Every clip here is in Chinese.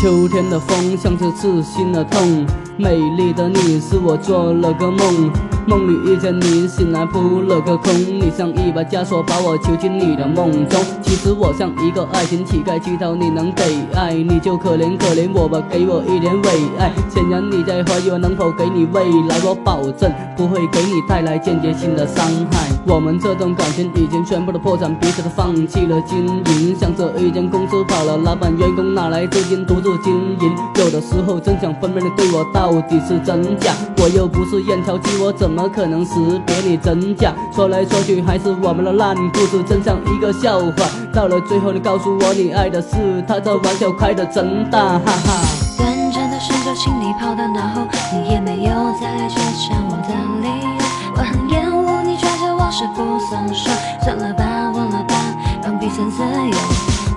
秋天的风像是刺心的痛，美丽的你是我做了个梦，梦里遇见你，醒来扑了个空，你像一把枷锁把我囚禁你的梦中。其实我像一个爱情乞丐，乞讨你能给爱，你就可怜可怜我吧，给我一点伟爱。显然你在怀疑我能否给你未来，我保证不会给你带来间接性的伤害。我们这段感情已经全部的破产，彼此都放弃了经营，像这一间公司跑了，老板员工哪来资金独自经营？有的时候真想分辨的对我到底是真假，我又不是验钞机，我怎么怎么可能识别你真假？说来说去还是我们的烂故事，真像一个笑话。到了最后，你告诉我你爱的是他，这玩笑开的真大，哈哈。短暂的时间，请你跑到脑后，你也没有再来纠缠我的理由。我很厌恶你抓着我时不松手，算了吧，忘了吧，让彼此自由。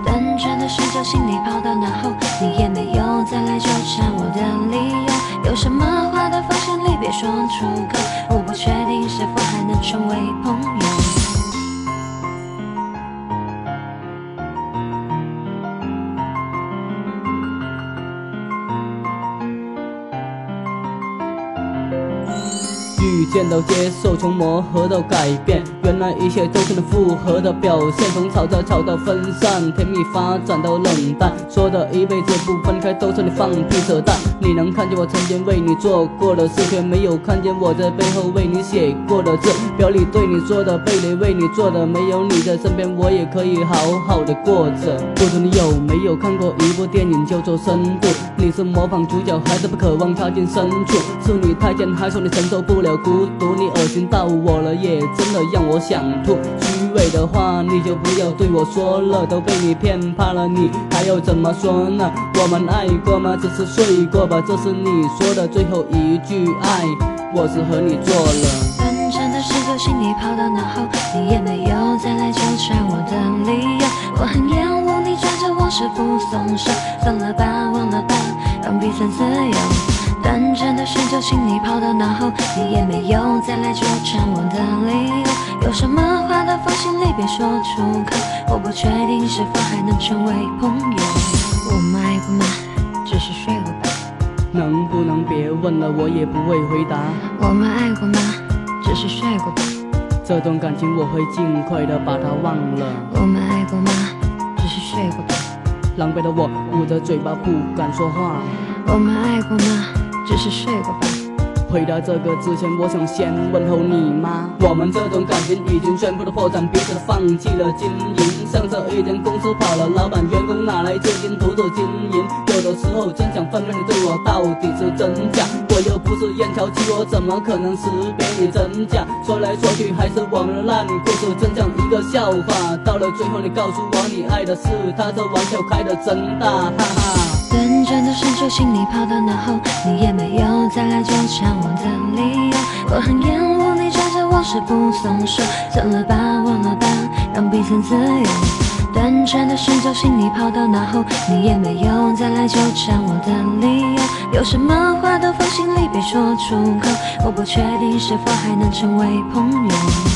短暂的时间，请你跑到脑后，你也没有再来纠缠我的理由。有什么话都放心里别说出口，见到接受，从磨合到改变，原来一切都是能复合的表现。从吵架吵到分散，甜蜜发展到冷淡，说的一辈子不分开都是你放屁扯淡。你能看见我曾经为你做过的事，却没有看见我在背后为你写过的字。表里对你说的，背里为你做的，没有你在身边，我也可以好好的过着。不知你有没有看过一部电影叫做《深度》？你是模仿主角，还是不渴望踏进深处？是你太监，还说你承受不了？孤独，你恶心到我了，也真的让我想吐。虚伪的话你就不要对我说了，都被你骗怕了，你还要怎么说呢？我们爱过吗？只是睡过吧。这是你说的最后一句爱，我是和你做了。短暂的时间，请你跑到脑后，你也没有再来纠缠我的理由。我很厌恶你抓着我时不松手，算了吧，忘了吧，让彼此自由。短暂的时间，请你跑到脑后，你也没有再来纠缠我的理由。有什么话都放心里别说出口，我不确定是否还能成为朋友。我们爱过吗？只是睡过吧。能不能别问了，我也不会回答。我们爱过吗？只是睡过吧。这段感情我会尽快的把它忘了。我们爱过吗？只是睡过吧。狼狈的我捂着嘴巴不敢说话。我们爱过吗？只是睡过吧。回答这个之前，我想先问候你妈。我们这种感情已经全部的破产，彼此放弃了经营。像这一间公司跑了，老板员工哪来资金独自经营？有的时候真想分辨你对我到底是真假。我又不是验钞机，我怎么可能识别你真假？说来说去还是我们的烂故事，真笑话。到了最后，你告诉我你爱的是他，这玩笑开的真大，哈哈。短暂的深秋，心里跑到脑后，你也没有再来纠缠我的理由。我很厌恶你抓着我时不松手，算了吧，忘了吧，让彼此自由。短暂的深秋，心里跑到脑后，你也没有再来纠缠我的理由。有什么话都放心里别说出口，我不确定是否还能成为朋友。